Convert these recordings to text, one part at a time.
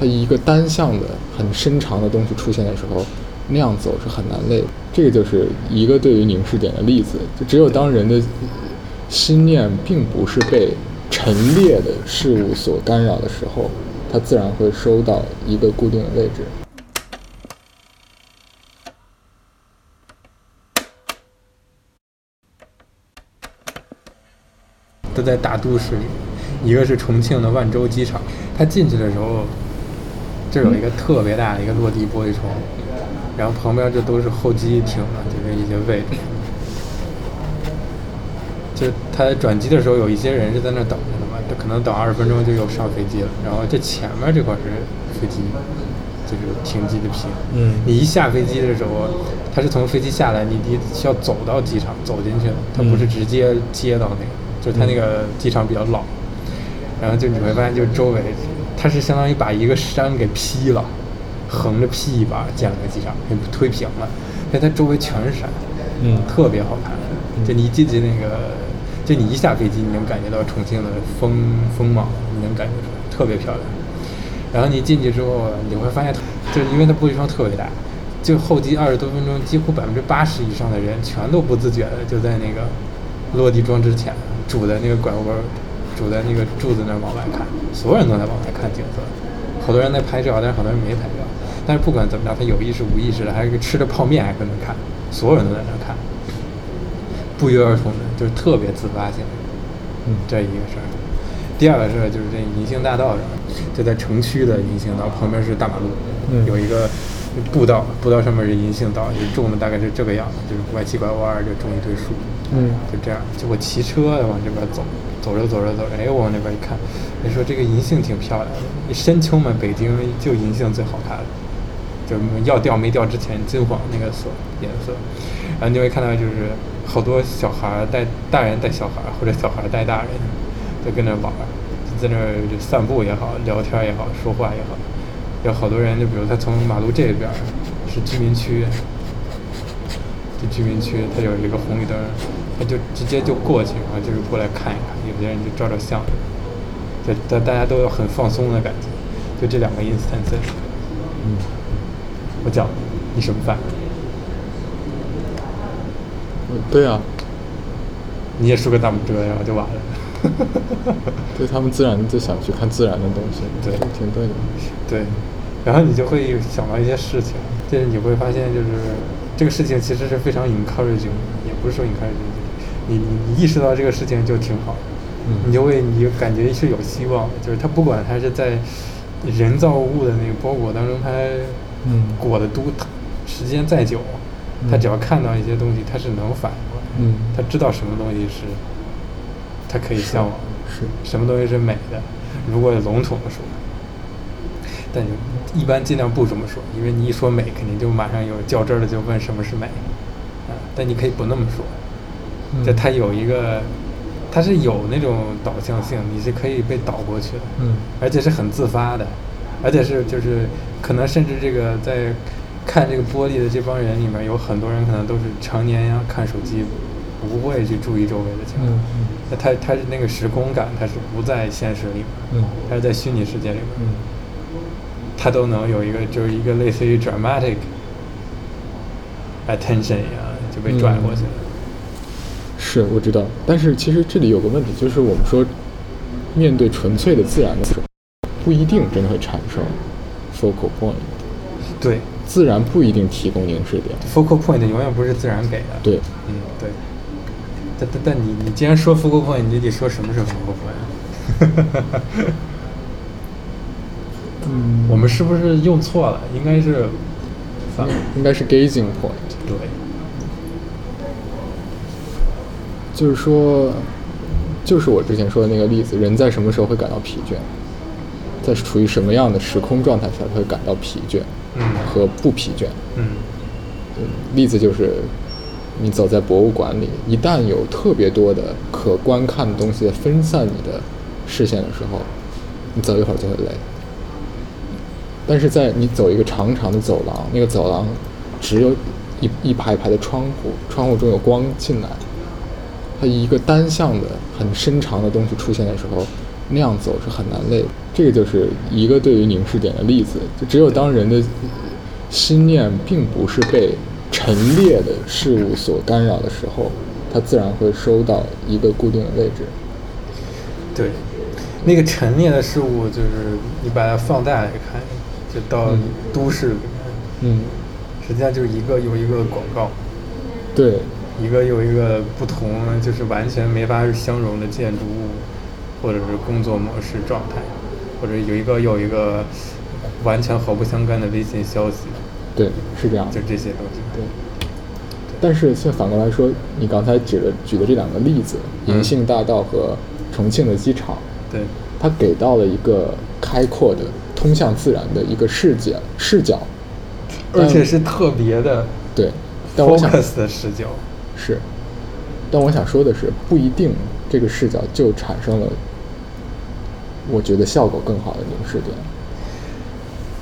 它一个单向的很深长的东西出现的时候，那样走是很难累。这个就是一个对于凝视点的例子。就只有当人的心念并不是被陈列的事物所干扰的时候，它自然会收到一个固定的位置。都在大都市里，一个是重庆的万州机场，它进去的时候，这有一个特别大的一个落地玻璃窗，然后旁边就都是候机厅的，就是一些位置。就他转机的时候，有一些人是在那等着的嘛，他可能等二十分钟就又上飞机了。然后这前面这块是飞机，就是停机的坪。嗯。你一下飞机的时候，他是从飞机下来，你得需要走到机场走进去的，他不是直接接到那个。就是他那个机场比较老，然后就你会发现，就周围，它是相当于把一个山给劈了，横着劈一把建了个机场，给推平了，所以它周围全是山，嗯，特别好看。就你一进去那个，就你一下飞机，你能感觉到重庆的风风貌，你能感觉出来，特别漂亮。然后你进去之后，你会发现，就是因为它玻璃窗特别大，就候机二十多分钟，几乎百分之八十以上的人全都不自觉的就在那个落地窗之前。拄在那个拐弯，杵在那个柱子那儿往外看，所有人都在往外看景色，好多人在拍照，但是好多人没拍照。但是不管怎么着，他有意识无意识的，还是吃着泡面还跟着看，所有人都在那看，不约而同的，就是特别自发性。嗯，这一个事儿。第二个事儿就是这银杏大道上，就在城区的银杏道旁边是大马路，有一个步道，步道上面是银杏道，就种的大概是这个样子，就是拐七拐弯就种一堆树。嗯，就这样，就我骑车往这边走，走着走着走着，哎，我往那边一看，你说这个银杏挺漂亮的，深秋嘛，北京就银杏最好看了，就要掉没掉之前金黄那个色颜色，然后你会看到就是好多小孩带大人带小孩，或者小孩带大人，就跟那玩，就在那儿散步也好，聊天也好，说话也好，有好多人，就比如他从马路这边是居民区。这居民区，它有一个红绿灯，他就直接就过去，然后就是过来看一看，有些人就照照相，就大大家都有很放松的感觉，就这两个 instance。嗯，我讲，你什么反应？对啊，你也竖个大拇哥，然后就完了。对，他们自然就想去看自然的东西，对，挺对的。对，然后你就会想到一些事情，就是你会发现，就是。这个事情其实是非常 encouraging，也不是说 encouraging，你你你意识到这个事情就挺好，嗯，你就会你感觉是有希望，就是它不管它是在人造物的那个包裹当中，它嗯裹的多时间再久，它只要看到一些东西，它是能反应过来，嗯，它知道什么东西是它可以向往，是，是什么东西是美的，如果笼统的说。但你一般尽量不这么说，因为你一说美，肯定就马上有较真儿的就问什么是美，啊，但你可以不那么说，就它有一个，它是有那种导向性，你是可以被导过去的，嗯，而且是很自发的，而且是就是可能甚至这个在看这个玻璃的这帮人里面，有很多人可能都是常年呀看手机，不会去注意周围的情况，嗯，那他他是那个时空感，他是不在现实里面，嗯，他是在虚拟世界里面，嗯。它都能有一个，就是一个类似于 dramatic attention 一样，就被拽过去了。嗯、是，我知道。但是其实这里有个问题，就是我们说，面对纯粹的自然的时候，不一定真的会产生 focal point。对，自然不一定提供凝视点。focal point 永远不是自然给的。对，嗯，对。但但但你你既然说 focal point，你得说什么是 focal point。嗯，我们是不是用错了？应该是，应该是 gazing point。对，就是说，就是我之前说的那个例子，人在什么时候会感到疲倦？在处于什么样的时空状态下会感到疲倦？嗯，和不疲倦？嗯，例子就是，你走在博物馆里，一旦有特别多的可观看的东西分散你的视线的时候，你走一会儿就会累。但是在你走一个长长的走廊，那个走廊只有一一排一排的窗户，窗户中有光进来，它一个单向的很深长的东西出现的时候，那样走是很难累的。这个就是一个对于凝视点的例子。就只有当人的心念并不是被陈列的事物所干扰的时候，它自然会收到一个固定的位置。对，那个陈列的事物就是你把它放大来看，就到都市里面，嗯，实际上就是一个又一个广告。对，一个又一个不同，就是完全没法相容的建筑物，或者是工作模式状态，或者有一个又一个完全毫不相干的微信消息。对，是这样。就这些东西。对。但是，现在反过来说，你刚才举的举的这两个例子，银杏大道和重庆的机场，对，它给到了一个开阔的、通向自然的一个视角视角，而且是特别的。对。但我想 focus 的视角是，但我想说的是，不一定这个视角就产生了，我觉得效果更好的凝视点。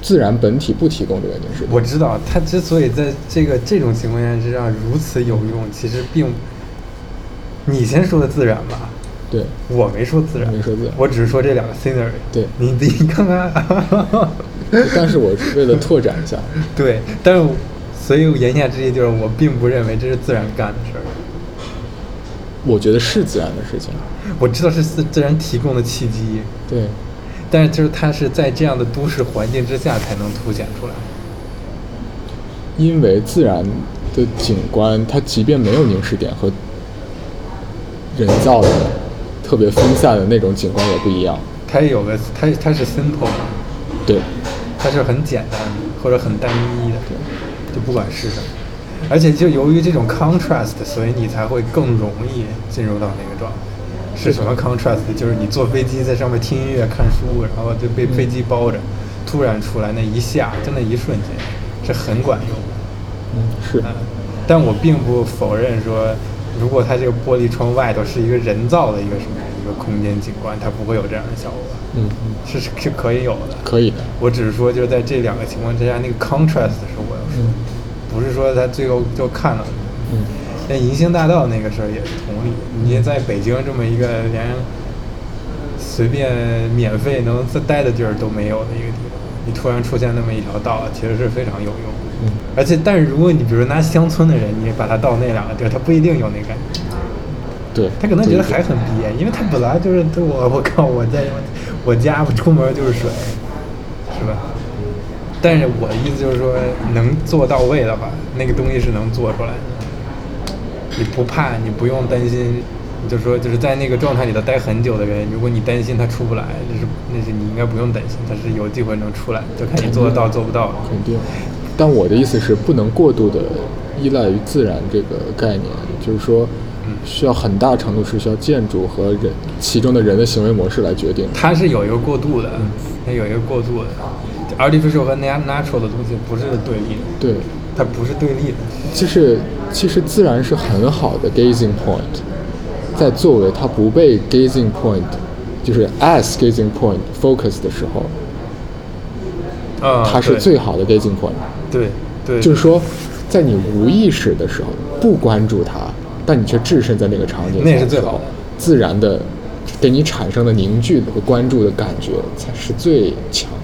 自然本体不提供这个凝视点。我知道，它之所以在这个这种情况下之上如此有用，其实并，你先说的自然吧。对，我没说自然，没说自然，我只是说这两个 scenery。对，你自己看看。但是我是为了拓展一下。对，但是。所以言下之意就是，我并不认为这是自然干的事儿。我觉得是自然的事情。我知道是自自然提供的契机。对。但是就是它是在这样的都市环境之下才能凸显出来。因为自然的景观，它即便没有凝视点和人造的特别分散的那种景观也不一样。它也有个，它它是 simple 的。对。它是很简单的，或者很单一的。对。就不管是什么，而且就由于这种 contrast，所以你才会更容易进入到那个状态。是什么 contrast？就是你坐飞机在上面听音乐、看书，然后就被飞机包着，突然出来那一下，就那一瞬间，是很管用的。嗯，是。但我并不否认说，如果它这个玻璃窗外头是一个人造的一个什么一个空间景观，它不会有这样的效果。嗯嗯，是是可以有的。可以的。我只是说，就是在这两个情况之下，那个 contrast 是我。嗯，不是说他最后就看了，嗯，那银杏大道那个事儿也是同理。你在北京这么一个连随便免费能再待的地儿都没有的一个地方，你突然出现那么一条道，其实是非常有用的。嗯，而且但是如果你比如拿乡村的人，你把他到那两个地儿，他不一定有那感觉。对，他可能觉得还很憋，因为他本来就是我我靠我在我家出门就是水，是吧？但是我的意思就是说，能做到位的话，那个东西是能做出来的。你不怕，你不用担心，你就说就是在那个状态里头待很久的人，如果你担心他出不来，就是那是你应该不用担心，他是有机会能出来，就看你做得到做不到了。肯定。但我的意思是，不能过度的依赖于自然这个概念，就是说，需要很大程度是需要建筑和人其中的人的行为模式来决定。它是有一个过渡的，它有一个过渡的。Artificial 和 natural 的东西不是对立的，对，它不是对立的。其实，其实自然是很好的 gazing point，在作为它不被 gazing point，就是 as gazing point focus 的时候，啊，它是最好的 gazing point。对对，就是说，在你无意识的时候不关注它，但你却置身在那个场景，那是最好的。自然的给你产生的凝聚和关注的感觉才是最强的。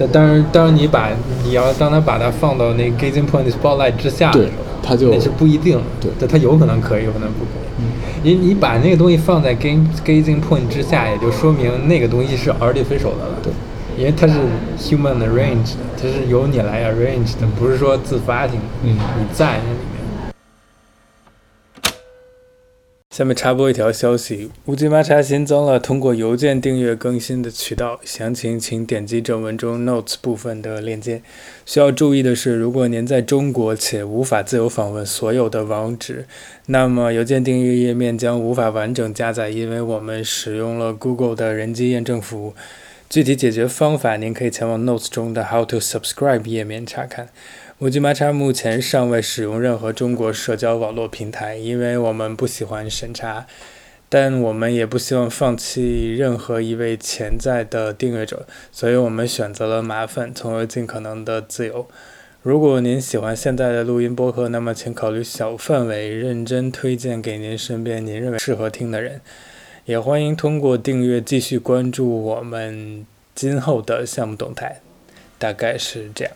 但当然，当然，你把你要当他把它放到那 gazing point spotlight 之下的时候，他就那是不一定的。对，他有可能可以，有可能不可以。嗯，你你把那个东西放在 game gazing point 之下，也就说明那个东西是 artificial 的了。对，因为它是 human arranged，它是由你来 arrange 的，不是说自发性的。嗯，你在那里。下面插播一条消息：乌吉马茶新增了通过邮件订阅更新的渠道，详情请点击正文中 Notes 部分的链接。需要注意的是，如果您在中国且无法自由访问所有的网址，那么邮件订阅页面将无法完整加载，因为我们使用了 Google 的人机验证服务。具体解决方法，您可以前往 Notes 中的 How to Subscribe 页面查看。五 G 麻叉目前尚未使用任何中国社交网络平台，因为我们不喜欢审查，但我们也不希望放弃任何一位潜在的订阅者，所以我们选择了麻烦，从而尽可能的自由。如果您喜欢现在的录音播客，那么请考虑小范围认真推荐给您身边您认为适合听的人。也欢迎通过订阅继续关注我们今后的项目动态，大概是这样。